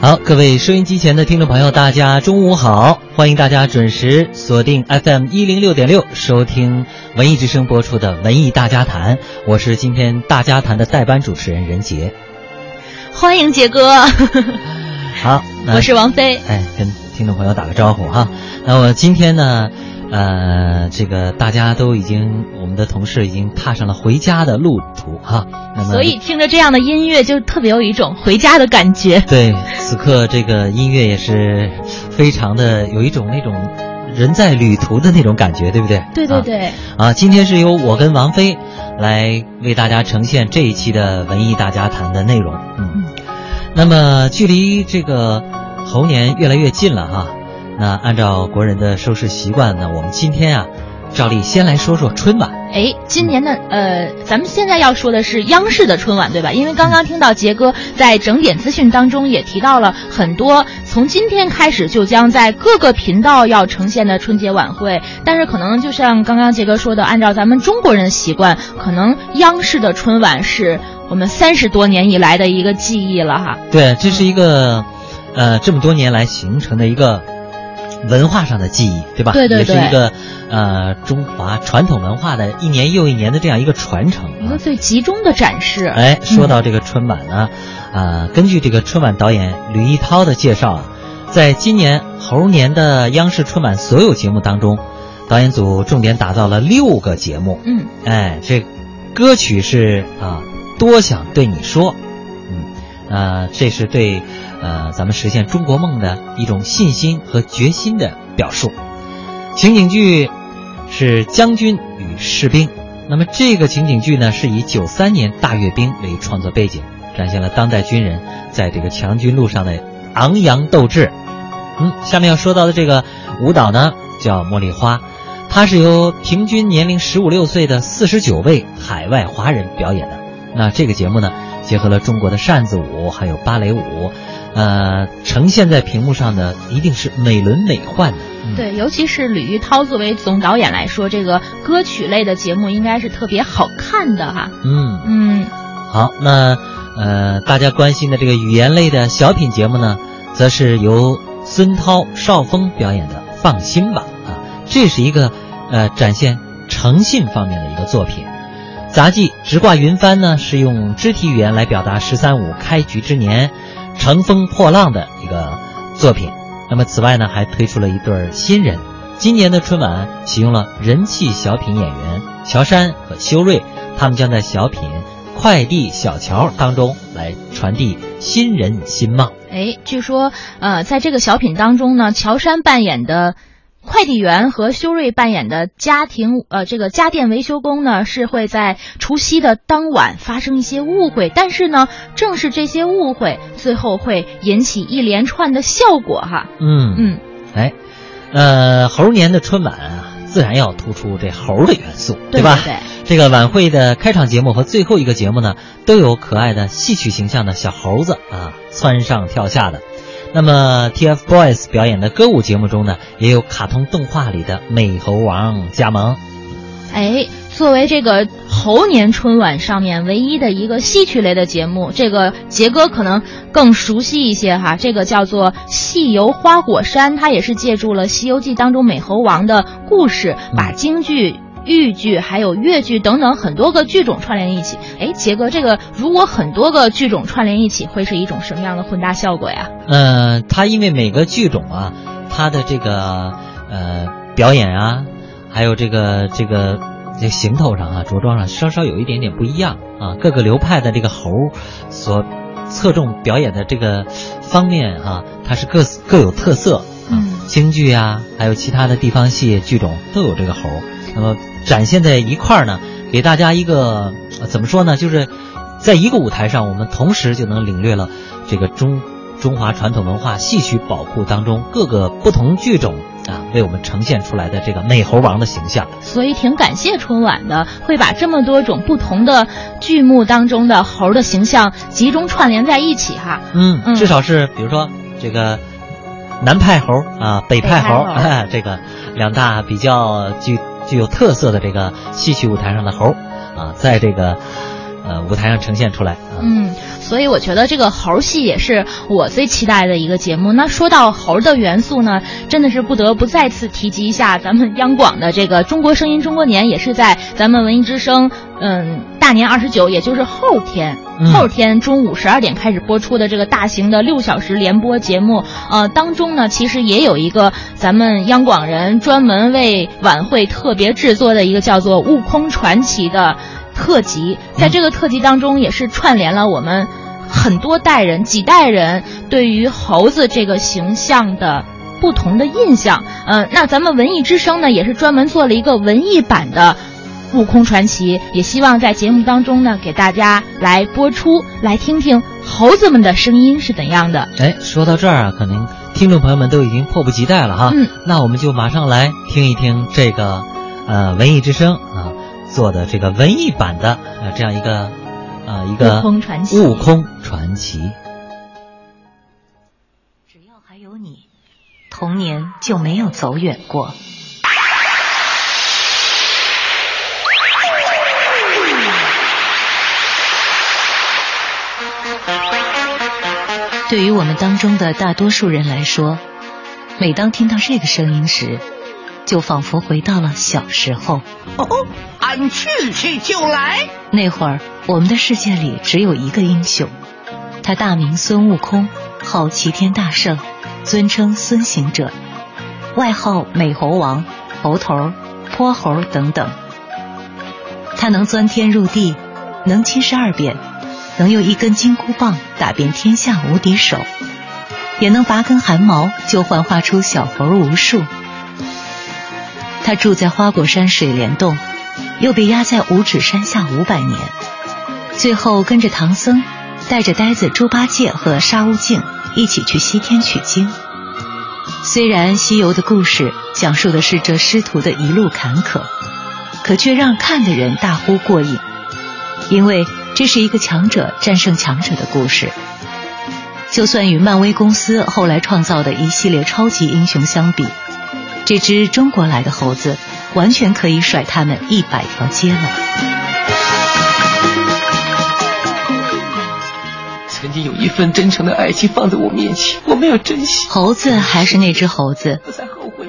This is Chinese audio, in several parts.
好，各位收音机前的听众朋友，大家中午好！欢迎大家准时锁定 FM 一零六点六，收听文艺之声播出的《文艺大家谈》，我是今天大家谈的代班主持人任杰。欢迎杰哥，好，我是王菲。哎，跟听众朋友打个招呼哈。那我今天呢，呃，这个大家都已经，我们的同事已经踏上了回家的路途哈。那么所以听着这样的音乐，就特别有一种回家的感觉。对，此刻这个音乐也是非常的有一种那种人在旅途的那种感觉，对不对？啊对对对，啊，今天是由我跟王菲来为大家呈现这一期的文艺大家谈的内容。嗯，那么距离这个猴年越来越近了哈。那按照国人的收视习惯呢，我们今天啊，照例先来说说春晚。哎，今年的呃，咱们现在要说的是央视的春晚，对吧？因为刚刚听到杰哥在整点资讯当中也提到了很多，从今天开始就将在各个频道要呈现的春节晚会。但是可能就像刚刚杰哥说的，按照咱们中国人的习惯，可能央视的春晚是我们三十多年以来的一个记忆了哈。对，这是一个，呃，这么多年来形成的一个文化上的记忆，对吧？对对对也是一个呃中华传统文化的一年又一年的这样一个传承啊一个。最集中的展示。哎，说到这个春晚呢，啊、根据这个春晚导演吕一涛的介绍啊，在今年猴年的央视春晚所有节目当中，导演组重点打造了六个节目。嗯，哎，这歌曲是啊，多想对你说，嗯，呃，这是对呃咱们实现中国梦的一种信心和决心的表述。情景剧是《将军与士兵》，那么这个情景剧呢，是以九三年大阅兵为创作背景，展现了当代军人在这个强军路上的昂扬斗志。嗯，下面要说到的这个舞蹈呢，叫《茉莉花》。它是由平均年龄十五六岁的四十九位海外华人表演的。那这个节目呢，结合了中国的扇子舞还有芭蕾舞，呃，呈现在屏幕上的一定是美轮美奂的。嗯、对，尤其是吕玉涛作为总导演来说，这个歌曲类的节目应该是特别好看的哈。嗯，嗯，好，那呃，大家关心的这个语言类的小品节目呢，则是由孙涛、邵峰表演的《放心吧》啊，这是一个呃展现诚信方面的一个作品。杂技直挂云帆呢，是用肢体语言来表达“十三五”开局之年乘风破浪的一个作品。那么，此外呢，还推出了一对新人。今年的春晚启用了人气小品演员乔杉和修睿，他们将在小品《快递小乔》当中来传递新人新貌。哎，据说呃，在这个小品当中呢，乔杉扮演的。快递员和修睿扮演的家庭呃，这个家电维修工呢，是会在除夕的当晚发生一些误会，但是呢，正是这些误会，最后会引起一连串的效果哈。嗯嗯，哎，呃，猴年的春晚啊，自然要突出这猴的元素，吧？对对这个晚会的开场节目和最后一个节目呢，都有可爱的戏曲形象的小猴子啊，蹿上跳下的。那么 TFBOYS 表演的歌舞节目中呢，也有卡通动画里的美猴王加盟。哎，作为这个猴年春晚上面唯一的一个戏曲类的节目，这个杰哥可能更熟悉一些哈。这个叫做《戏游花果山》，它也是借助了《西游记》当中美猴王的故事，把京剧。豫剧还有越剧等等很多个剧种串联一起，哎，杰哥，这个如果很多个剧种串联一起，会是一种什么样的混搭效果呀？呃，它因为每个剧种啊，它的这个呃表演啊，还有这个这个这行头上啊、着装上稍稍有一点点不一样啊，各个流派的这个猴所侧重表演的这个方面啊，它是各各有特色啊，嗯。京剧啊，还有其他的地方戏剧种都有这个猴，那么展现在一块儿呢，给大家一个、呃怎么说呢，就是在一个舞台上，我们同时就能领略了这个中中华传统文化戏曲宝库当中各个不同剧种啊为我们呈现出来的这个美猴王的形象。所以挺感谢春晚的，会把这么多种不同的剧目当中的猴的形象集中串联在一起哈。嗯，嗯至少是比如说这个南派猴啊，北派猴，北派猴这个两大比较具具有特色的这个戏曲舞台上的猴啊，在这个呃舞台上呈现出来。嗯，所以我觉得这个猴戏也是我最期待的一个节目。那说到猴的元素呢，真的是不得不再次提及一下咱们央广的这个《中国声音中国年》，也是在咱们文艺之声，嗯，大年二十九，也就是后天，后天中午十二点开始播出的这个大型的六小时联播节目。呃，当中呢，其实也有一个咱们央广人专门为晚会特别制作的一个叫做《悟空传奇》的。特辑在这个特辑当中，也是串联了我们很多代人、几代人对于猴子这个形象的不同的印象。嗯，那咱们文艺之声呢，也是专门做了一个文艺版的《悟空传奇》，也希望在节目当中呢，给大家来播出，来听听猴子们的声音是怎样的。哎，说到这儿啊，可能听众朋友们都已经迫不及待了哈。嗯，那我们就马上来听一听这个呃文艺之声啊。做的这个文艺版的呃这样一个呃一个悟空传奇，悟空传奇。只要还有你，童年就没有走远过。对于我们当中的大多数人来说，每当听到这个声音时，就仿佛回到了小时候。哦，俺去去就来。那会儿，我们的世界里只有一个英雄，他大名孙悟空，号齐天大圣，尊称孙行者，外号美猴王、猴头、泼猴等等。他能钻天入地，能七十二变，能用一根金箍棒打遍天下无敌手，也能拔根汗毛就幻化出小猴无数。他住在花果山水帘洞，又被压在五指山下五百年，最后跟着唐僧，带着呆子猪八戒和沙悟净一起去西天取经。虽然西游的故事讲述的是这师徒的一路坎坷，可却让看的人大呼过瘾，因为这是一个强者战胜强者的故事。就算与漫威公司后来创造的一系列超级英雄相比。这只中国来的猴子，完全可以甩他们一百条街了。曾经有一份真诚的爱情放在我面前，我没有珍惜。猴子还是那只猴子，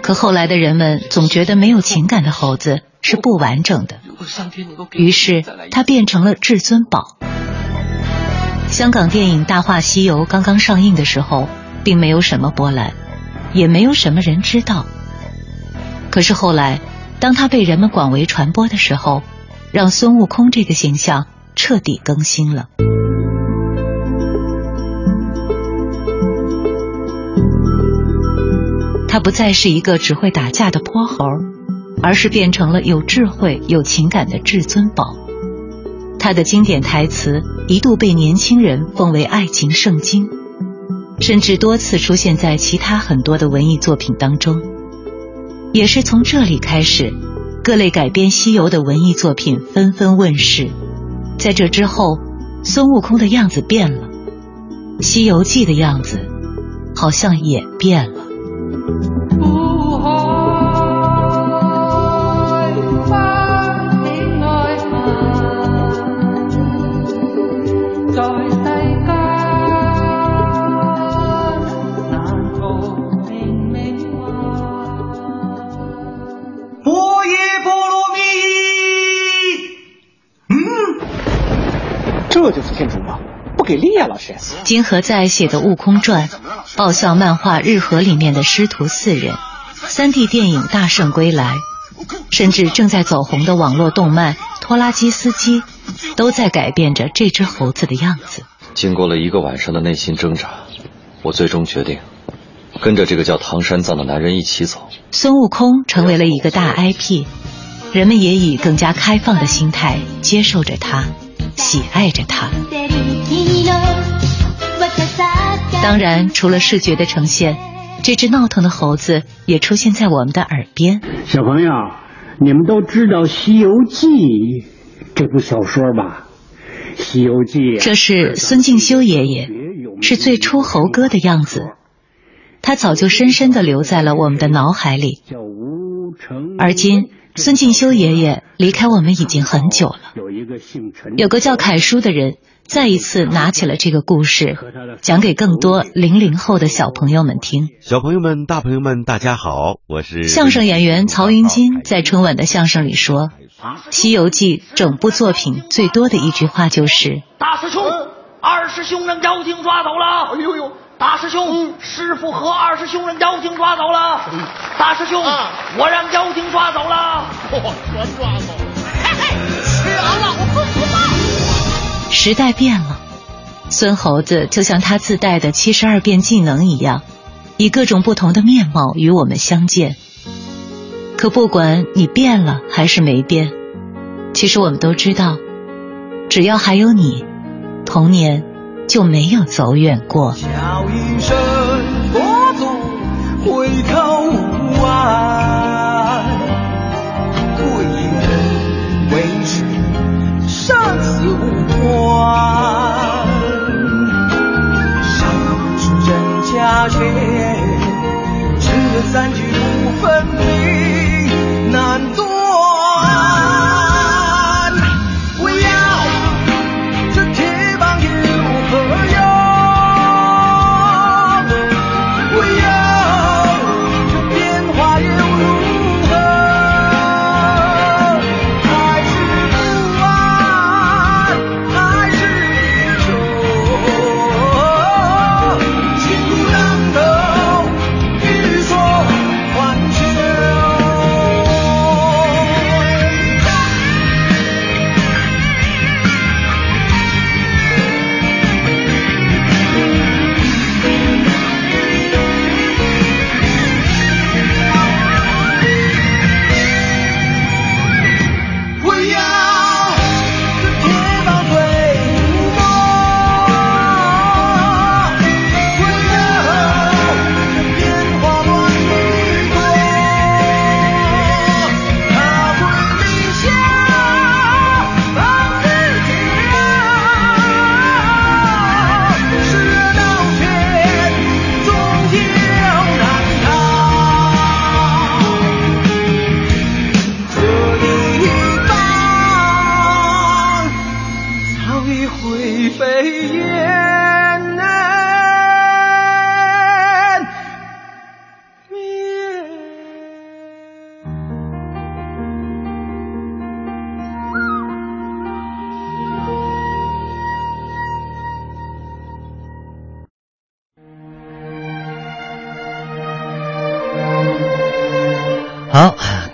可后来的人们总觉得没有情感的猴子是不完整的，于是它变成了至尊宝。香港电影《大话西游》刚刚上映的时候，并没有什么波澜，也没有什么人知道。可是后来，当他被人们广为传播的时候，让孙悟空这个形象彻底更新了。他不再是一个只会打架的泼猴，而是变成了有智慧、有情感的至尊宝。他的经典台词一度被年轻人奉为爱情圣经，甚至多次出现在其他很多的文艺作品当中。也是从这里开始，各类改编西游的文艺作品纷纷问世。在这之后，孙悟空的样子变了，《西游记》的样子好像也变了。这就是天竺吗？不给力啊，老师！金河在写的《悟空传》，爆笑漫画《日和》里面的师徒四人，三 D 电影《大圣归来》，甚至正在走红的网络动漫《拖拉机司机》，都在改变着这只猴子的样子。经过了一个晚上的内心挣扎，我最终决定跟着这个叫唐三藏的男人一起走。孙悟空成为了一个大 IP，人们也以更加开放的心态接受着他。喜爱着它。当然，除了视觉的呈现，这只闹腾的猴子也出现在我们的耳边。小朋友，你们都知道《西游记》这部小说吧？《西游记》这是孙敬修爷爷，是最初猴哥的样子。他早就深深的留在了我们的脑海里。而今，孙敬修爷爷离开我们已经很久了。有一个叫凯叔的人，再一次拿起了这个故事，讲给更多零零后的小朋友们听。小朋友们、大朋友们，大家好，我是相声演员曹云金，在春晚的相声里说，《西游记》整部作品最多的一句话就是：“大师兄，二师兄让妖精抓走了。”哎呦呦！大师兄，师傅和二师兄让妖精抓走了。大师兄，我让妖精抓走了。全抓走了。嘿嘿，吃完了，我不服了。时代变了，孙猴子就像他自带的七十二变技能一样，以各种不同的面貌与我们相见。可不管你变了还是没变，其实我们都知道，只要还有你，童年。就没有走远过。叫一声佛祖，回头，无关。上是人家仙，这三句不分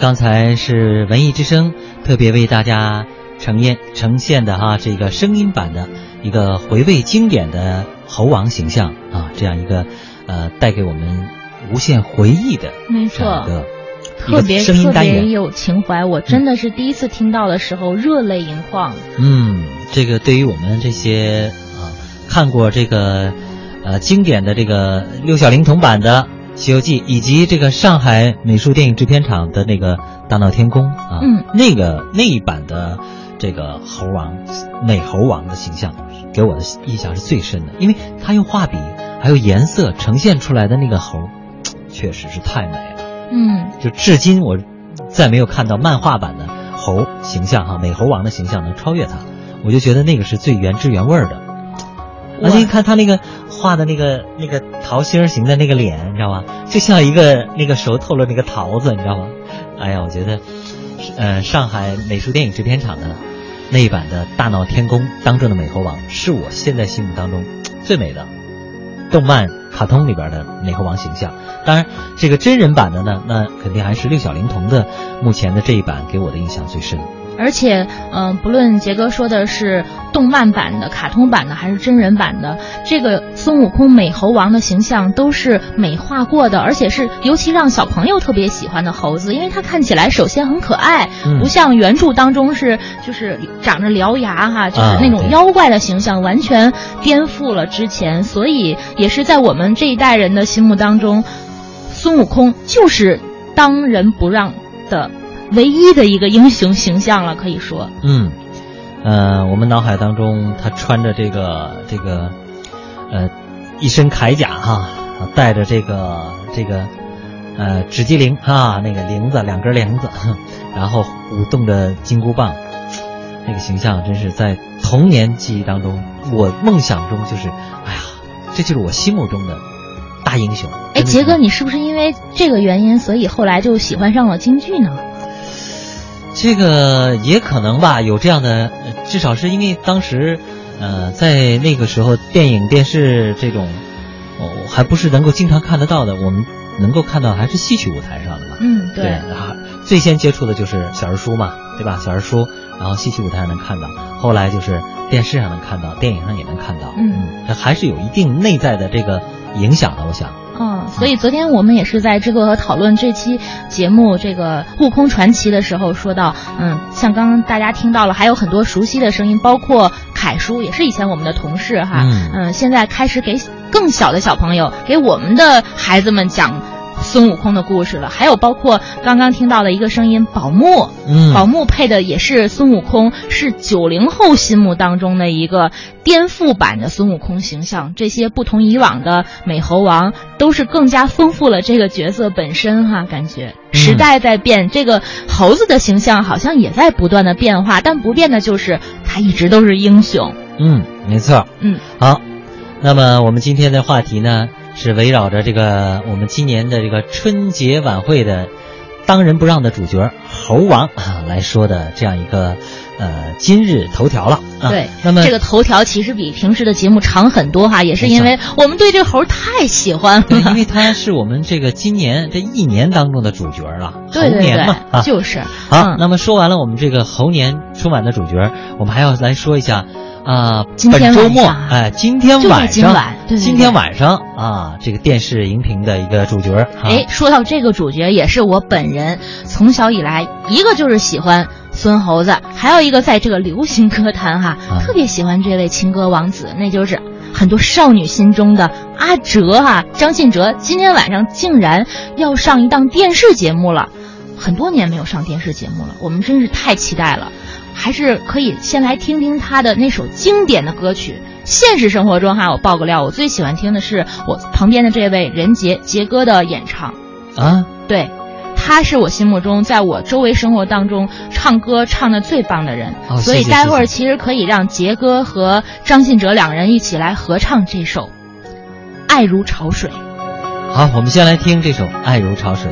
刚才是文艺之声特别为大家呈现呈现的哈，这个声音版的一个回味经典的猴王形象啊，这样一个呃带给我们无限回忆的没错一个特别特。别有情怀，我真的是第一次听到的时候热泪盈眶。嗯，这个对于我们这些啊看过这个呃经典的这个六小龄童版的《西游记》，以及这个上海美术电影制片厂的那个《大闹天宫》啊，嗯那个那一版的这个猴王美猴王的形象，给我的印象是最深的，因为他用画笔还有颜色呈现出来的那个猴，确实是太美了。嗯，就至今我再没有看到漫画版的猴形象哈，美猴王的形象能超越他，我就觉得那个是最原汁原味儿的。而且你看他那个画的那个那个桃心儿形的那个脸，你知道吗？就像一个那个熟透了那个桃子，你知道吗？哎呀，我觉得，呃，上海美术电影制片厂的那一版的《大闹天宫》当中的美猴王，是我现在心目当中最美的动漫卡通里边的美猴王形象。当然，这个真人版的呢，那肯定还是六小龄童的目前的这一版给我的印象最深。而且，嗯、不论杰哥说的是动漫版的、卡通版的，还是真人版的，这个孙悟空美猴王的形象都是美化过的，而且是尤其让小朋友特别喜欢的猴子，因为它看起来首先很可爱，嗯。不像原著当中是就是长着獠牙哈，就是那种妖怪的形象，完全颠覆了之前，所以也是在我们这一代人的心目当中，孙悟空就是当仁不让的唯一的一个英雄形象了，可以说。嗯，呃，我们脑海当中他穿着这个这个，呃，一身铠甲哈，带着这个这个，呃指机铃啊，那个铃子两根铃子，然后舞动着金箍棒，那个形象真是在童年记忆当中，我梦想中就是，哎呀，这就是我心目中的大英雄。哎，杰哥，你是不是因为这个原因，所以后来就喜欢上了京剧呢？这个也可能吧，有这样的，至少是因为当时，呃，在那个时候，电影、电视这种，哦，还不是能够经常看得到的，我们能够看到还是戏曲舞台上的嘛。嗯，对啊，最先接触的就是小人书嘛，对吧？小人书，然后戏曲舞台上能看到，后来就是电视上能看到，电影上也能看到。嗯，这还是有一定内在的这个影响的，我想。嗯，所以昨天我们也是在制作和讨论这期节目这个《悟空传奇》的时候说到，嗯，像刚刚大家听到了，还有很多熟悉的声音，包括凯叔，也是以前我们的同事哈，嗯，现在开始给更小的小朋友，给我们的孩子们讲。孙悟空的故事了，还有包括刚刚听到的一个声音，宝木，嗯，宝木配的也是孙悟空，是九零后心目当中的一个颠覆版的孙悟空形象。这些不同以往的美猴王，都是更加丰富了这个角色本身哈。感觉时代在变，这个猴子的形象好像也在不断的变化，但不变的就是他一直都是英雄。嗯，没错。嗯，好，那么我们今天的话题呢？是围绕着这个我们今年的这个春节晚会的当仁不让的主角猴王啊来说的这样一个呃今日头条了。对，那么这个头条其实比平时的节目长很多哈，也是因为我们对这个猴太喜欢了。对，因为他是我们这个今年这一年当中的主角了，猴年嘛啊，就是。好，那么说完了我们这个猴年春晚的主角，我们还要来说一下。啊，本周末哎，今天晚上，今天晚上啊，这个电视荧屏的一个主角。哎，说到这个主角，也是我本人从小以来一个就是喜欢孙猴子，还有一个在这个流行歌坛哈，特别喜欢这位情歌王子，那就是很多少女心中的阿哲哈，张信哲。今天晚上竟然要上一档电视节目了，很多年没有上电视节目了，我们真是太期待了。还是可以先来听听他的那首经典的歌曲。现实生活中哈，我爆个料，我最喜欢听的是我旁边的这位任杰杰哥的演唱。啊，对，他是我心目中在我周围生活当中唱歌唱的最棒的人。哦，所以待会儿其实可以让杰哥和张信哲两人一起来合唱这首《爱如潮水》。好，我们先来听这首《爱如潮水》。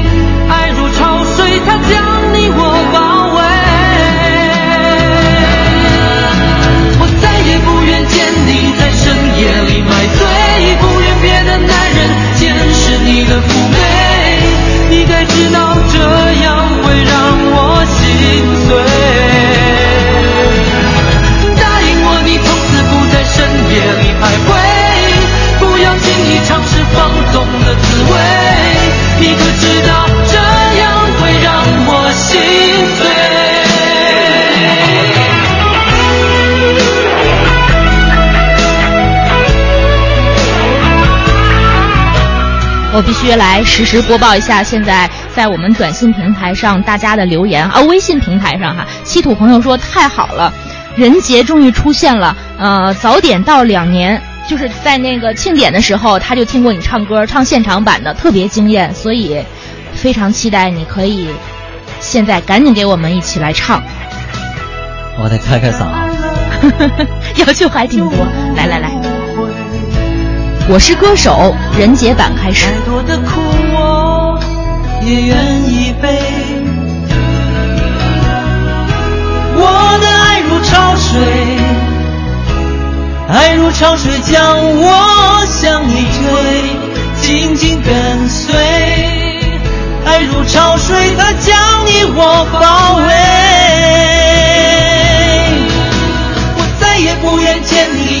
我必须来实时播报一下，现在在我们短信平台上大家的留言啊，微信平台上哈，稀土朋友说太好了，任杰终于出现了，呃，早点到两年，就是在那个庆典的时候他就听过你唱歌，唱现场版的特别惊艳，所以非常期待你可以现在赶紧给我们一起来唱。我得开开嗓，要求还挺多，来来来。我是歌手，任杰版开始。再多的苦我也愿意背。我的爱如潮水，爱如潮水将我向你推，紧紧跟随。爱如潮水，它将你我包围。我再也不愿见你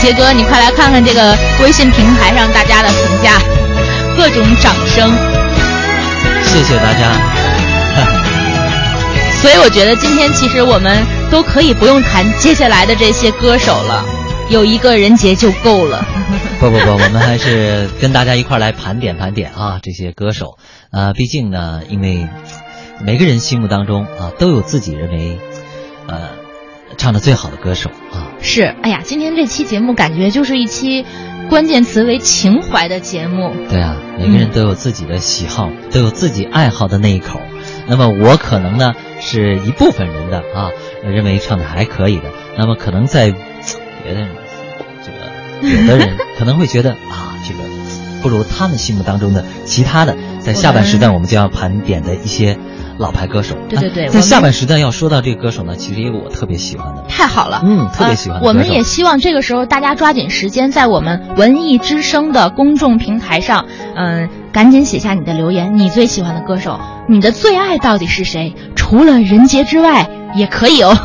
杰哥，你快来看看这个微信平台上大家的评价，各种掌声。谢谢大家。所以我觉得今天其实我们都可以不用谈接下来的这些歌手了，有一个人杰就够了。不不不，我们还是跟大家一块儿来盘点盘点啊这些歌手。呃，毕竟呢，因为每个人心目当中啊都有自己认为呃唱的最好的歌手啊。是，哎呀，今天这期节目感觉就是一期关键词为情怀的节目。对啊，每个人都有自己的喜好，嗯、都有自己爱好的那一口。那么我可能呢是一部分人的啊，认为唱的还可以的。那么可能在别的这个有的人可能会觉得啊，这个不如他们心目当中的其他的。在下半时段我们将要盘点的一些老牌歌手。对对对，在下半时段要说到这个歌手呢，其实也有我特别喜欢的。太好了，嗯，特别喜欢、呃。我们也希望这个时候大家抓紧时间，在我们文艺之声的公众平台上，嗯、呃，赶紧写下你的留言，你最喜欢的歌手，你的最爱到底是谁？除了任杰之外，也可以哦。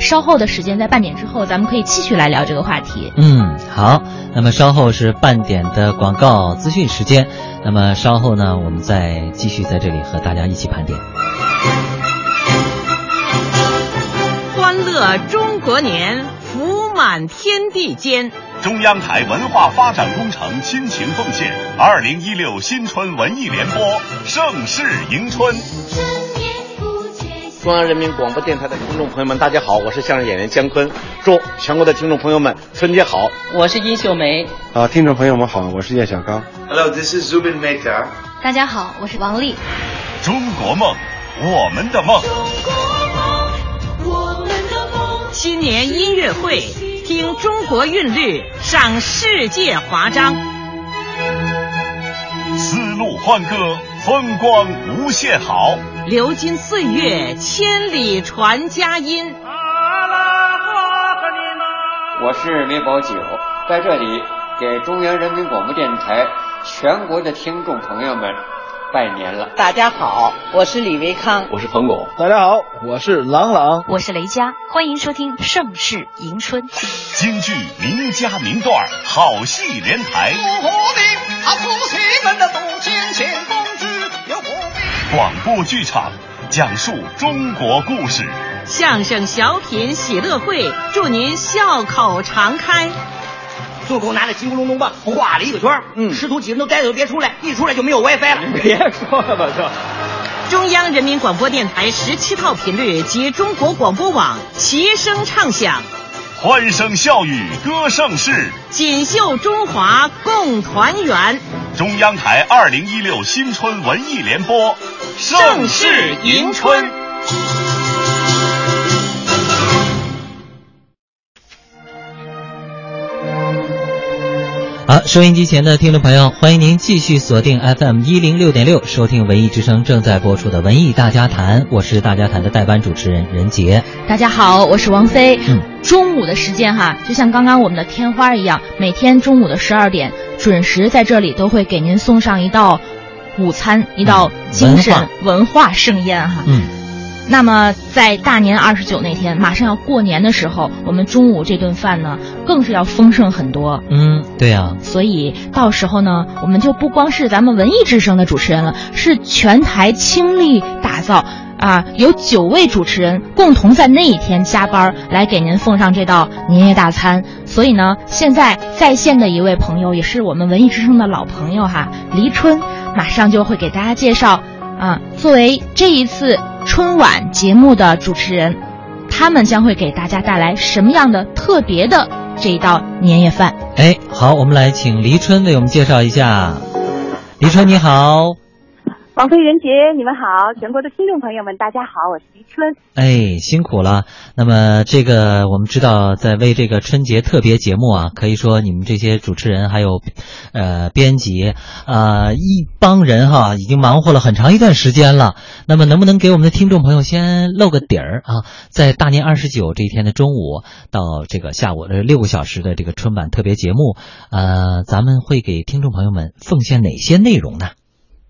稍后的时间，在半点之后，咱们可以继续来聊这个话题。嗯，好。那么稍后是半点的广告资讯时间。那么稍后呢，我们再继续在这里和大家一起盘点。欢乐中国年，福满天地间。中央台文化发展工程亲情奉献二零一六新春文艺联播，盛世迎春。中央人民广播电台的听众朋友们，大家好，我是相声演员姜昆，祝全国的听众朋友们春节好。我是殷秀梅。啊，听众朋友们好，我是叶小刚。Hello，this is Zubin Mehta。大家好，我是王丽。中国梦，我们的梦。新年音乐会，听中国韵律，赏世界华章。丝路欢歌，风光无限好。流金岁月，千里传佳音。我是梅葆玖，在这里给中央人民广播电台全国的听众朋友们拜年了。大家好，我是李维康，我是彭巩。大家好，我是郎朗，我是雷佳，欢迎收听《盛世迎春》。京剧名家名段，好戏连台。广播剧场讲述中国故事，相声小品喜乐会，祝您笑口常开。孙悟空拿着金箍龙龙棒画了一个圈，嗯，师徒几人都待着别出来，一出来就没有 WiFi 了。别说了吧，这。中央人民广播电台十七套频率及中国广播网齐声唱响，欢声笑语歌盛世，锦绣中华共团圆。中央台二零一六新春文艺联播，盛世迎春。好，收音机前的听众朋友，欢迎您继续锁定 FM 一零六点六，收听文艺之声正在播出的文艺大家谈，我是大家谈的代班主持人任杰。大家好，我是王菲。嗯，中午的时间哈，就像刚刚我们的天花一样，每天中午的十二点准时在这里都会给您送上一道午餐，一道精神文化盛宴哈。嗯。那么在大年二十九那天，马上要过年的时候，我们中午这顿饭呢，更是要丰盛很多。嗯，对呀。所以到时候呢，我们就不光是咱们文艺之声的主持人了，是全台倾力打造啊，有九位主持人共同在那一天加班来给您奉上这道年夜大餐。所以呢，现在在线的一位朋友，也是我们文艺之声的老朋友哈，黎春，马上就会给大家介绍啊，作为这一次。春晚节目的主持人，他们将会给大家带来什么样的特别的这一道年夜饭？哎，好，我们来请黎春为我们介绍一下。黎春，你好。王菲、任杰，你们好！全国的听众朋友们，大家好，我是黎春。哎，辛苦了。那么，这个我们知道，在为这个春节特别节目啊，可以说你们这些主持人还有，呃，编辑啊，一帮人哈，已经忙活了很长一段时间了。那么，能不能给我们的听众朋友先露个底儿啊？在大年二十九这一天的中午到这个下午的六个小时的这个春晚特别节目，呃，咱们会给听众朋友们奉献哪些内容呢？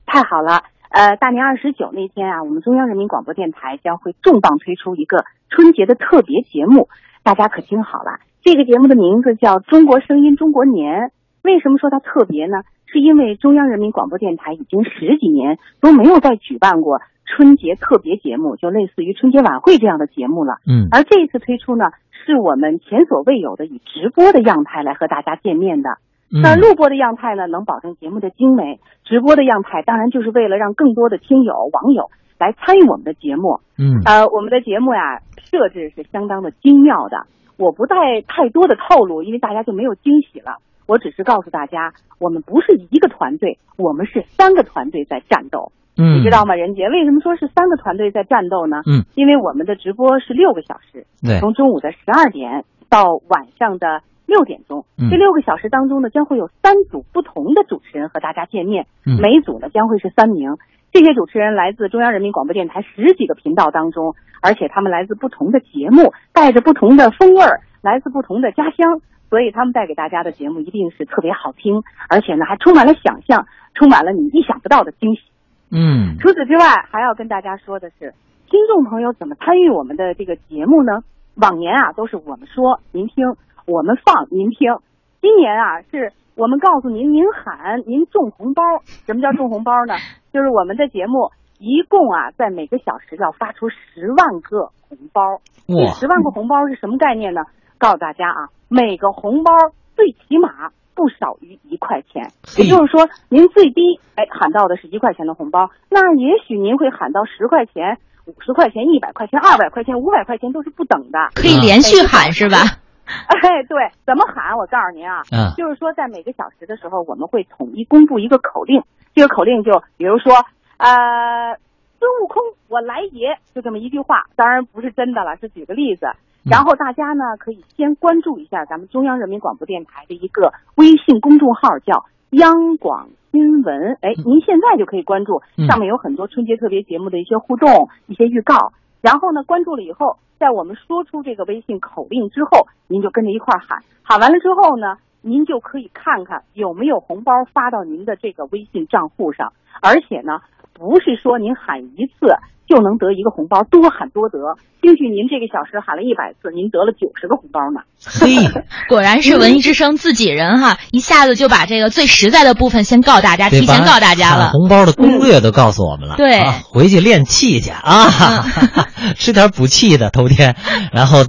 太好了。呃，大年二十九那天啊，我们中央人民广播电台将会重磅推出一个春节的特别节目，大家可听好了，这个节目的名字叫《中国声音中国年》。为什么说它特别呢？是因为中央人民广播电台已经十几年都没有再举办过春节特别节目，就类似于春节晚会这样的节目了。嗯，而这一次推出呢，是我们前所未有的以直播的样态来和大家见面的。那录播的样态呢，能保证节目的精美；直播的样态，当然就是为了让更多的听友、网友来参与我们的节目。嗯，呃，我们的节目呀，设置是相当的精妙的。我不带太多的套路，因为大家就没有惊喜了。我只是告诉大家，我们不是一个团队，我们是三个团队在战斗。嗯，你知道吗，任杰？为什么说是三个团队在战斗呢？嗯，因为我们的直播是六个小时，对，从中午的十二点到晚上的。六点钟，这六个小时当中呢，将会有三组不同的主持人和大家见面，每组呢将会是三名。这些主持人来自中央人民广播电台十几个频道当中，而且他们来自不同的节目，带着不同的风味儿，来自不同的家乡，所以他们带给大家的节目一定是特别好听，而且呢还充满了想象，充满了你意想不到的惊喜。嗯，除此之外，还要跟大家说的是，听众朋友怎么参与我们的这个节目呢？往年啊都是我们说您听。我们放您听，今年啊是我们告诉您，您喊您中红包。什么叫中红包呢？就是我们的节目一共啊在每个小时要发出十万个红包。这十万个红包是什么概念呢？告诉大家啊，每个红包最起码不少于一块钱。也就是说，您最低哎喊到的是一块钱的红包，那也许您会喊到十块钱、五十块钱、一百块钱、二百块钱、五百块钱都是不等的。可以连续喊是吧？哎，对，怎么喊？我告诉您啊，嗯，就是说，在每个小时的时候，我们会统一公布一个口令。这个口令就比如说，呃，孙悟空，我来也，就这么一句话。当然不是真的了，是举个例子。然后大家呢，可以先关注一下咱们中央人民广播电台的一个微信公众号，叫央广新闻。哎，您现在就可以关注，上面有很多春节特别节目的一些互动、一些预告。然后呢，关注了以后。在我们说出这个微信口令之后，您就跟着一块儿喊，喊完了之后呢，您就可以看看有没有红包发到您的这个微信账户上，而且呢，不是说您喊一次。就能得一个红包，多喊多得。兴许您这个小时喊了一百次，您得了九十个红包呢。嘿，果然是文艺之声自己人哈，一下子就把这个最实在的部分先告大家，提前告大家了。红包的攻略都告诉我们了。对，回去练气去啊，吃点补气的头天，然后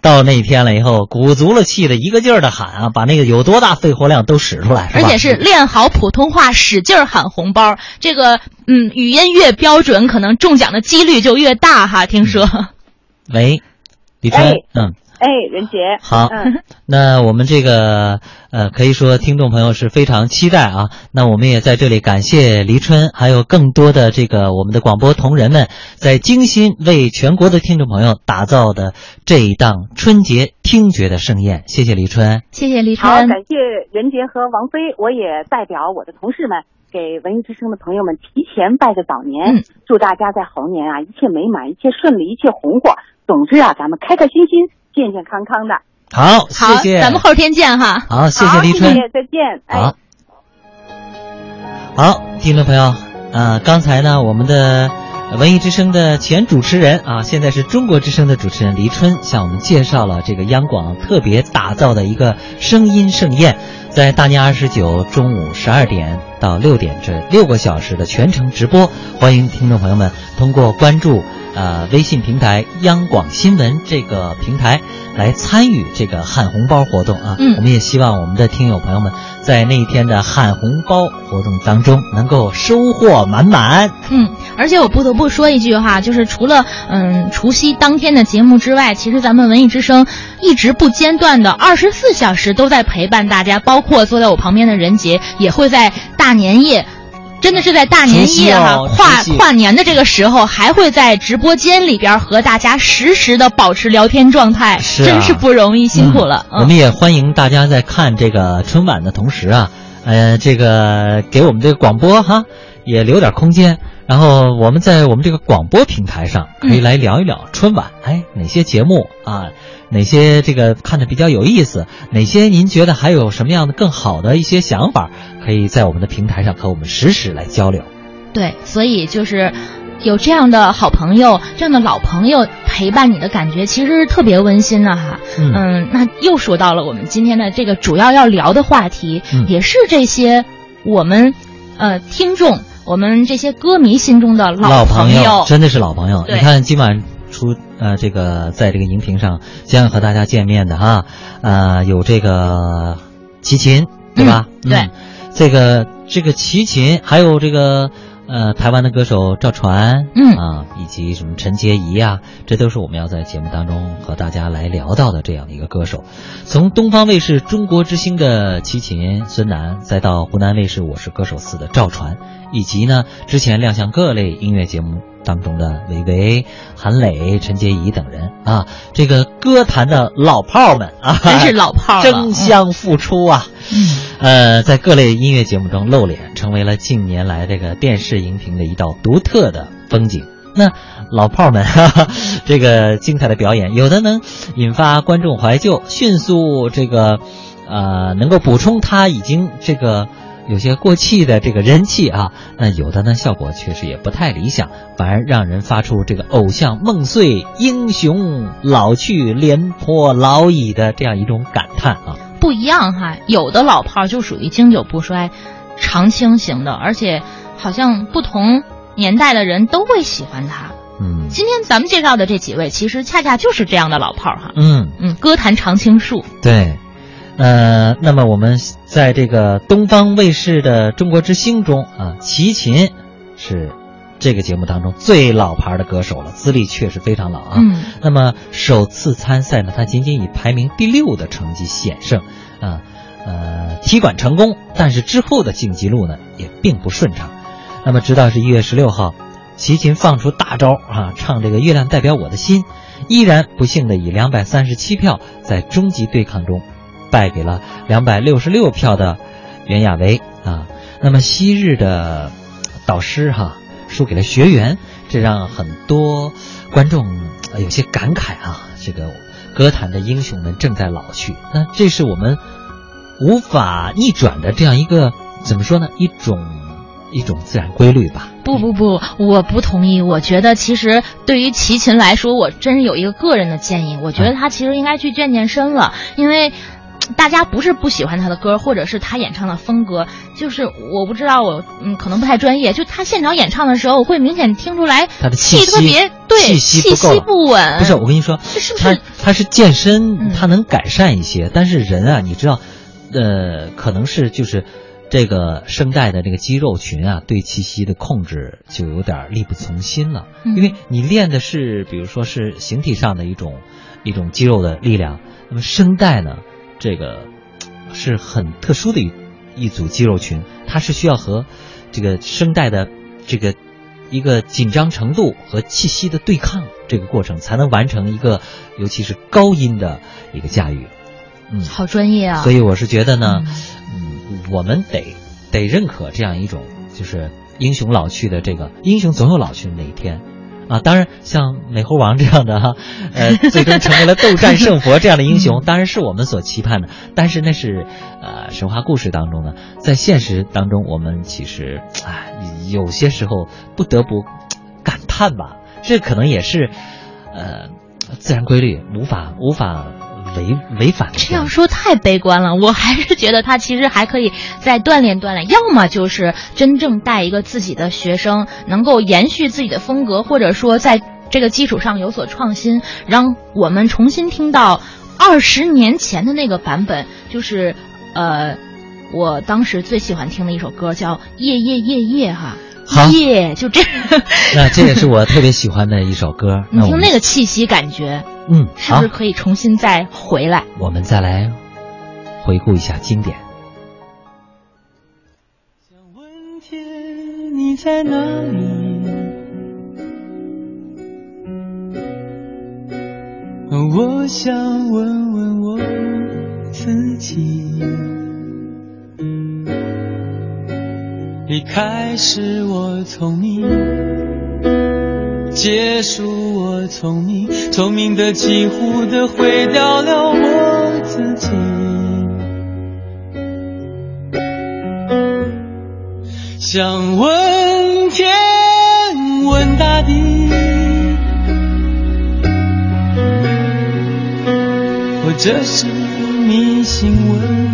到那天了以后，鼓足了气的一个劲儿的喊啊，把那个有多大肺活量都使出来，而且是练好普通话，使劲喊红包。这个嗯，语音越标准，可能中奖的。几率就越大哈，听说。喂，李春，嗯，哎，任杰，好，那我们这个呃，可以说听众朋友是非常期待啊。那我们也在这里感谢黎春，还有更多的这个我们的广播同仁们，在精心为全国的听众朋友打造的这一档春节听觉的盛宴。谢谢黎春，谢谢黎春，好，感谢任杰和王菲，我也代表我的同事们。给文艺之声的朋友们提前拜个早年，祝大家在猴年啊一切美满，一切顺利，一切红火。总之啊，咱们开开心心，健健康康的。好，谢谢，咱们后天见哈。好，谢谢李春，再见。好，好，听众朋友。啊，刚才呢，我们的文艺之声的前主持人啊，现在是中国之声的主持人黎春，向我们介绍了这个央广特别打造的一个声音盛宴，在大年二十九中午十二点到六点这六个小时的全程直播，欢迎听众朋友们通过关注呃微信平台央广新闻这个平台来参与这个喊红包活动啊。嗯我们也希望我们的听友朋友们在那一天的喊红包活动当中能够收获满满。嗯，而且我不得不说一句哈，就是除了嗯除夕当天的节目之外，其实咱们文艺之声一直不间断的二十四小时都在陪伴大家，包括坐在我旁边的任杰也会在大年夜。真的是在大年夜哈、跨跨年的这个时候，还会在直播间里边和大家实时的保持聊天状态，是啊真是不容易，辛苦了。嗯我们也欢迎大家在看这个春晚的同时啊，呃，这个给我们这个广播哈也留点空间。然后我们在我们这个广播平台上可以来聊一聊春晚，哎，哪些节目啊，哪些这个看的比较有意思，哪些您觉得还有什么样的更好的一些想法，可以在我们的平台上和我们实时来交流。对，所以就是有这样的好朋友、这样的老朋友陪伴你的感觉，其实是特别温馨的哈。嗯那又说到了我们今天的这个主要要聊的话题，嗯也是这些我们呃听众、我们这些歌迷心中的老朋友真的是老朋友。你看今晚出呃这个在这个荧屏上将要和大家见面的哈，呃有这个齐秦对吧？嗯对这个这个齐秦还有这个。呃，台湾的歌手赵传，嗯啊，以及什么陈洁仪啊，这都是我们要在节目当中和大家来聊到的这样的一个歌手。从东方卫视《中国之星》的齐秦、孙楠，再到湖南卫视《我是歌手四》的赵传，以及呢之前亮相各类音乐节目当中的韦唯、韩磊、陈洁仪等人啊，这个歌坛的老炮儿们啊，真是老炮儿争相复出啊。嗯呃，在各类音乐节目中露脸，成为了近年来这个电视荧屏的一道独特的风景。那老炮儿们，哈哈，这个精彩的表演，有的能引发观众怀旧，迅速这个呃能够补充他已经这个有些过气的这个人气啊。那有的呢效果确实也不太理想，反而让人发出这个偶像梦碎、英雄老去、廉颇老矣的这样一种感叹啊。不一样哈，有的老炮儿就属于经久不衰、长青型的，而且好像不同年代的人都会喜欢他。嗯今天咱们介绍的这几位，其实恰恰就是这样的老炮儿哈。嗯嗯，歌坛常青树。对，呃，那么我们在这个东方卫视的《中国之星》中啊，齐秦是这个节目当中最老牌的歌手了，资历确实非常老啊。嗯那么首次参赛呢，他仅仅以排名第六的成绩险胜，啊，呃，踢馆成功，但是之后的晋级路呢也并不顺畅。那么直到是一月十六号，齐秦放出大招啊，唱这个《月亮代表我的心》，依然不幸的以两百三十七票在终极对抗中败给了两百六十六票的袁娅维啊。那么昔日的导师哈、输给了学员，这让很多观众有些感慨啊。这个歌坛的英雄们正在老去，那这是我们无法逆转的这样一个怎么说呢？一种一种自然规律吧。不不不，我不同意。我觉得其实对于齐秦来说，我真是有一个个人的建议。我觉得他其实应该去健健身了，因为。大家不是不喜欢他的歌，或者是他演唱的风格，就是我不知道我嗯可能不太专业，就他现场演唱的时候，我会明显听出来他的气息特别对气息不够了不稳。不是，我跟你说，是不是？他他是健身，嗯他能改善一些，但是人啊，你知道，呃，可能是就是这个声带的这个肌肉群啊，对气息的控制就有点力不从心了，嗯因为你练的是，比如说是形体上的一种一种肌肉的力量，那么声带呢，这个是很特殊的一一组肌肉群，它是需要和这个声带的这个一个紧张程度和气息的对抗这个过程，才能完成一个尤其是高音的一个驾驭。嗯，好专业啊！所以我是觉得呢，嗯，我们得得认可这样一种就是英雄老去的这个英雄总有老去的那一天啊，当然像美猴王这样的哈，呃，最终成为了斗战胜佛这样的英雄，当然是我们所期盼的。但是那是呃神话故事当中呢，在现实当中，我们其实啊有些时候不得不感叹吧，这可能也是呃自然规律，无法无法。违违反这样说太悲观了，我还是觉得他其实还可以再锻炼锻炼，要么就是真正带一个自己的学生，能够延续自己的风格，或者说在这个基础上有所创新，让我们重新听到二十年前的那个版本，就是呃，我当时最喜欢听的一首歌叫《夜夜夜夜》哈。耶，就这。那这也是我特别喜欢的一首歌。你听那个气息，感觉，嗯，是不是可以重新再回来？我们再来回顾一下经典。想问天，你在哪里？我想问问我自己。离开始我聪明，结束我聪明，聪明的几乎的毁掉了我自己。想问天，问大地，或者是迷信，问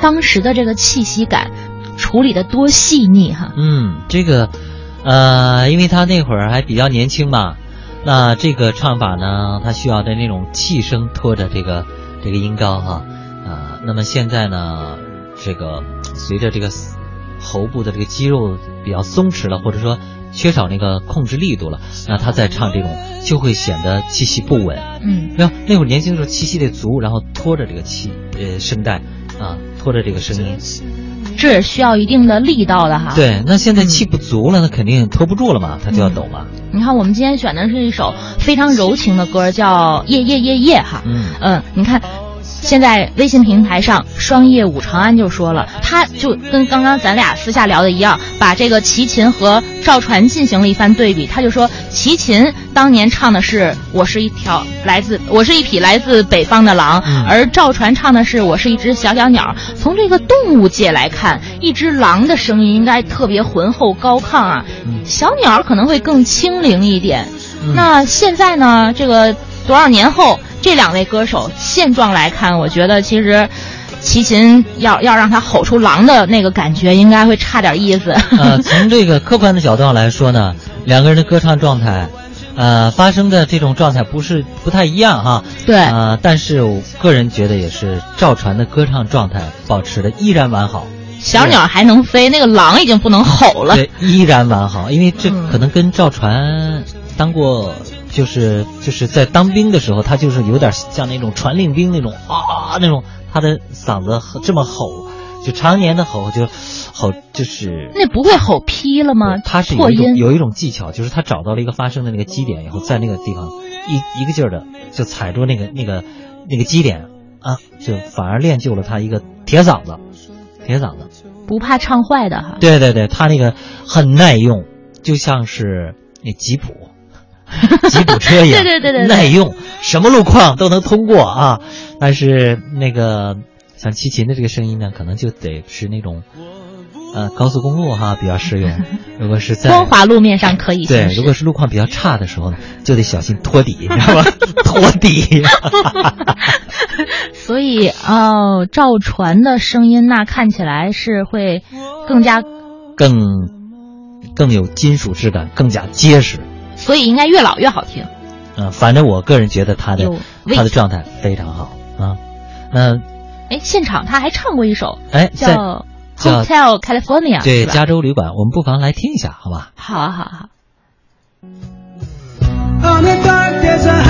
当时的这个气息感，处理的多细腻哈。嗯，这个，呃，因为他那会儿还比较年轻嘛，那这个唱法呢，他需要的那种气声拖着这个这个音高哈，啊，那么现在呢，这个随着这个喉部的这个肌肉比较松弛了，或者说缺少那个控制力度了，那他再唱这种就会显得气息不稳。嗯，那那会儿年轻的时候气息得足，然后拖着这个气呃声带。啊，拖着这个声音，这也需要一定的力道的哈。对，那现在气不足了，那肯定拖不住了嘛，他就要抖嘛。你看，我们今天选的是一首非常柔情的歌，叫《夜夜夜夜》哈。嗯嗯，你看。现在微信平台上，双叶武长安就说了，他就跟刚刚咱俩私下聊的一样，把这个齐秦和赵传进行了一番对比。他就说，齐秦当年唱的是“我是一条来自我是一匹来自北方的狼”，而赵传唱的是“我是一只小小鸟”。从这个动物界来看，一只狼的声音应该特别浑厚高亢啊，小鸟可能会更轻灵一点。那现在呢？这个多少年后？这两位歌手现状来看，我觉得其实齐秦要要让他吼出狼的那个感觉，应该会差点意思。呃，从这个客观的角度上来说呢，两个人的歌唱状态，呃，发生的这种状态不是不太一样哈。对。呃，但是我个人觉得也是赵传的歌唱状态保持的依然完好。小鸟还能飞，那个狼已经不能吼了。对，依然完好，因为这可能跟赵传当过。就是就是在当兵的时候，他就是有点像那种传令兵那种啊那种，他的嗓子这么吼，就常年的吼就吼就是。那不会吼劈了吗？他是有一种有一种技巧，就是他找到了一个发声的那个基点以后，在那个地方一一个劲儿的就踩住那个那个那个基点啊，就反而练就了他一个铁嗓子，铁嗓子，不怕唱坏的哈。对对对，他那个很耐用，就像是那吉普。吉普车一样，对对对对，耐用，什么路况都能通过啊！但是那个像齐秦的这个声音呢，可能就得是那种，呃，高速公路哈比较适用。如果是在光滑路面上可以对，如果是路况比较差的时候呢，就得小心托底，你知道吗？托底。所以哦，赵传的声音那看起来是会更加更更有金属质感，更加结实。所以应该越老越好听。嗯，反正我个人觉得他的他的状态非常好啊。那哎，现场他还唱过一首哎叫《Hotel California》，对，加州旅馆。我们不妨来听一下，好吧？好啊，好啊，好。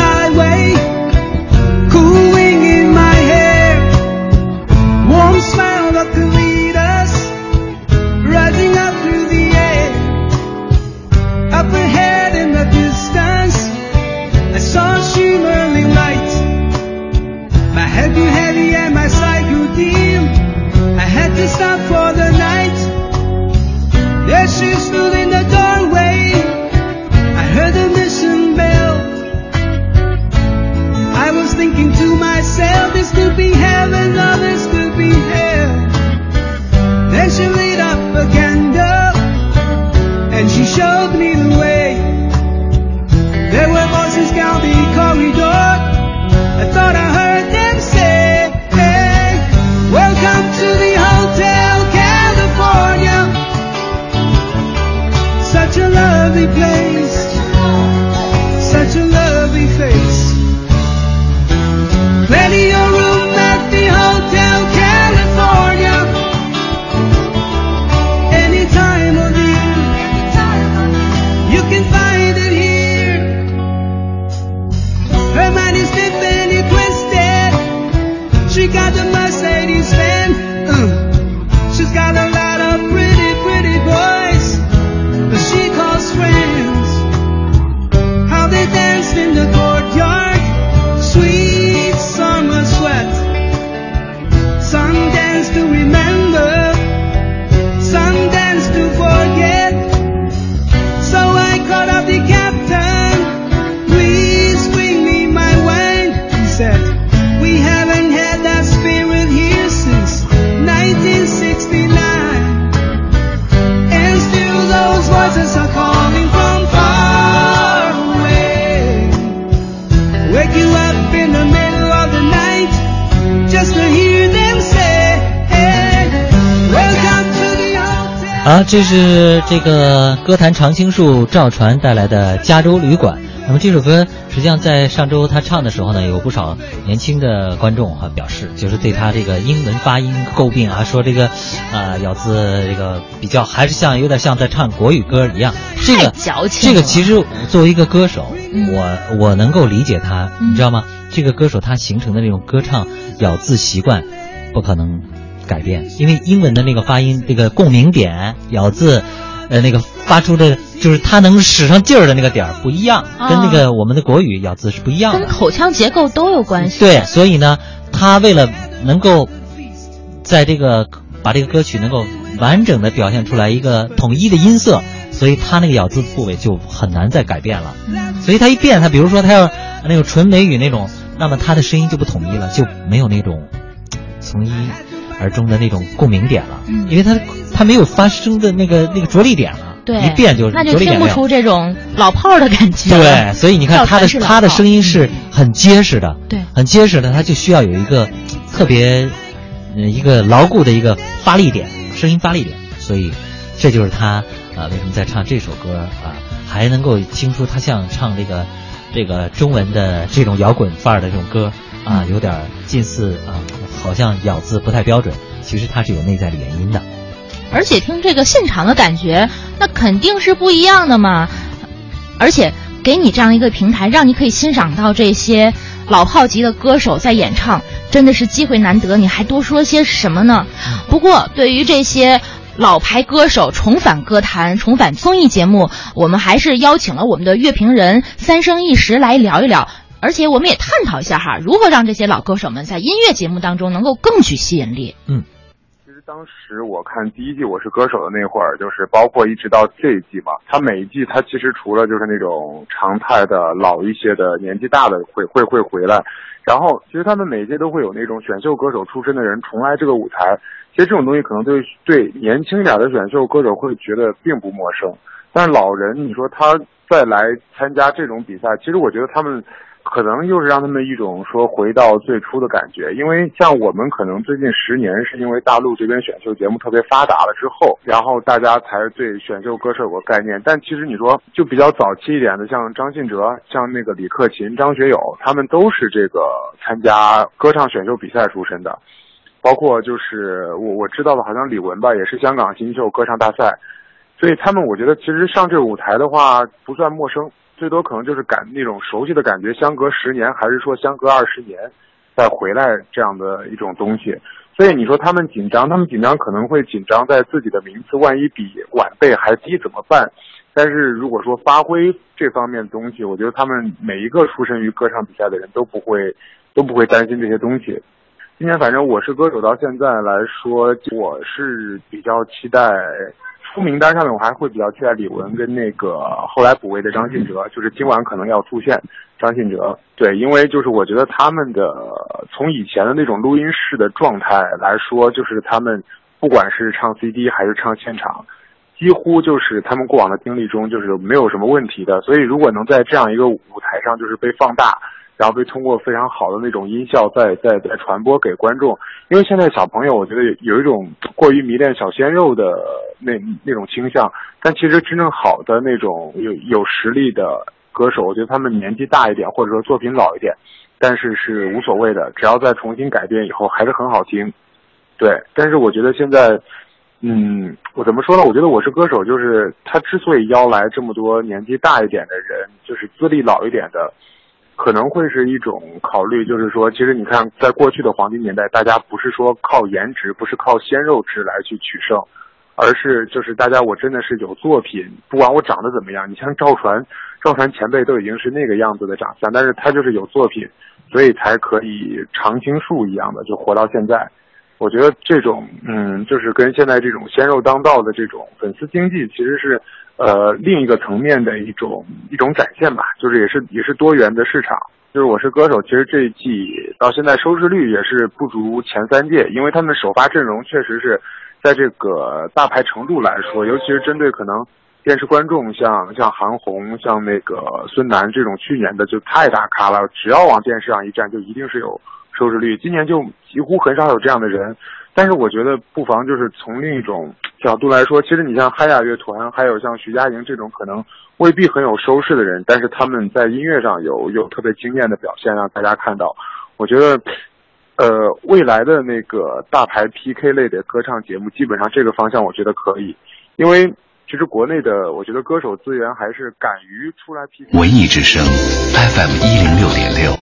这是这个歌坛常青树赵传带来的《加州旅馆》。那么这首歌实际上在上周他唱的时候呢，有不少年轻的观众哈、表示，就是对他这个英文发音诟病啊，说这个啊、咬字这个比较还是像有点像在唱国语歌一样。这个矫情这个其实作为一个歌手，我我能够理解他，你知道吗？这个歌手他形成的那种歌唱咬字习惯，不可能改变，因为英文的那个发音，这个共鸣点、咬字，呃，那个发出的，就是它能使上劲儿的那个点儿不一样，跟那个我们的国语咬字是不一样的。跟口腔结构都有关系。对，所以呢，他为了能够在这个把这个歌曲能够完整的表现出来一个统一的音色，所以他那个咬字部位就很难再改变了。所以他一变，他比如说他要那种纯美语那种，那么他的声音就不统一了，就没有那种从一而中的那种共鸣点了，因为他他没有发声的那个那个着力点了。对，一变就那就出这种老炮儿的感觉。对，所以你看他的他的声音是很结实的，对。很结实的，他就需要有一个特别呃一个牢固的一个发力点，声音发力点，所以这就是他啊、为什么在唱这首歌啊、还能够听出他像唱这个这个中文的这种摇滚范儿的这种歌啊、有点近似啊、好像咬字不太标准，其实它是有内在的原因的。而且听这个现场的感觉，那肯定是不一样的嘛。而且给你这样一个平台，让你可以欣赏到这些老炮级的歌手在演唱，真的是机会难得。你还多说些什么呢？不过对于这些。老牌歌手重返歌坛、重返综艺节目，我们还是邀请了我们的乐评人三生一时来聊一聊，而且我们也探讨一下哈，如何让这些老歌手们在音乐节目当中能够更具吸引力。嗯，其实实当时我看第一季《我是歌手》的那会儿，就是包括一直到这一季嘛，他每一季他其实除了就是那种常态的老一些的年纪大的会会会回来，然后其实他们每一届都会有那种选秀歌手出身的人重来这个舞台。其实这种东西可能对对年轻点的选秀歌手会觉得并不陌生，但是老人你说他再来参加这种比赛，其实我觉得他们。可能又是让他们一种说回到最初的感觉，因为像我们可能最近十年是因为大陆这边选秀节目特别发达了之后，然后大家才对选秀歌手有个概念。但其实你说就比较早期一点的，像张信哲、像那个李克勤、张学友，他们都是这个参加歌唱选秀比赛出身的，包括就是我我知道的，好像李玟吧，也是香港新秀歌唱大赛，所以他们我觉得其实上这舞台的话不算陌生。最多可能就是感那种熟悉的感觉，相隔十年，还是说相隔二十年再回来这样的一种东西。所以你说他们紧张，他们紧张可能会紧张在自己的名次万一比晚辈还低怎么办？但是如果说发挥这方面的东西，我觉得他们每一个出身于歌唱比赛的人都不会都不会担心这些东西。今年反正我是歌手到现在来说，我是比较期待。出名单上面我还会比较期待李玟跟那个后来补位的张信哲，就是今晚可能要出现张信哲。对，因为就是我觉得他们的从以前的那种录音室的状态来说，就是他们不管是唱 CD 还是唱现场，几乎就是他们过往的经历中就是没有什么问题的。所以如果能在这样一个舞台上就是被放大。然后被通过非常好的那种音效再再再传播给观众，因为现在小朋友我觉得有一种过于迷恋小鲜肉的那那种倾向，但其实真正好的那种有有实力的歌手，我觉得他们年纪大一点或者说作品老一点，但是是无所谓的，只要再重新改编以后还是很好听。对，但是我觉得现在，嗯，我怎么说呢？我觉得我是歌手，就是他之所以邀来这么多年纪大一点的人，就是资历老一点的。可能会是一种考虑，就是说，其实你看，在过去的黄金年代，大家不是说靠颜值，不是靠鲜肉值来去取胜，而是就是大家我真的是有作品，不管我长得怎么样。你像赵传，赵传前辈都已经是那个样子的长相，但是他就是有作品，所以才可以常青树一样的就活到现在。我觉得这种，嗯，就是跟现在这种鲜肉当道的这种粉丝经济，其实是。呃，另一个层面的一种一种展现吧，就是也是也是多元的市场。就是我是歌手，其实这一季到现在收视率也是不足前三届，因为他们首发阵容确实是在这个大牌程度来说，尤其是针对可能电视观众，像像韩红、像那个孙楠这种去年的就太大咖了，只要往电视上一站，就一定是有收视率。今年就几乎很少有这样的人。但是我觉得不妨就是从另一种角度来说，其实你像嗨雅乐团，还有像徐佳莹这种可能未必很有收视的人，但是他们在音乐上有有特别惊艳的表现，让大家看到。我觉得，呃，未来的那个大牌 PK 类的歌唱节目，基本上这个方向我觉得可以，因为其实国内的我觉得歌手资源还是敢于出来 PK。文艺之声 FM 一零六点六。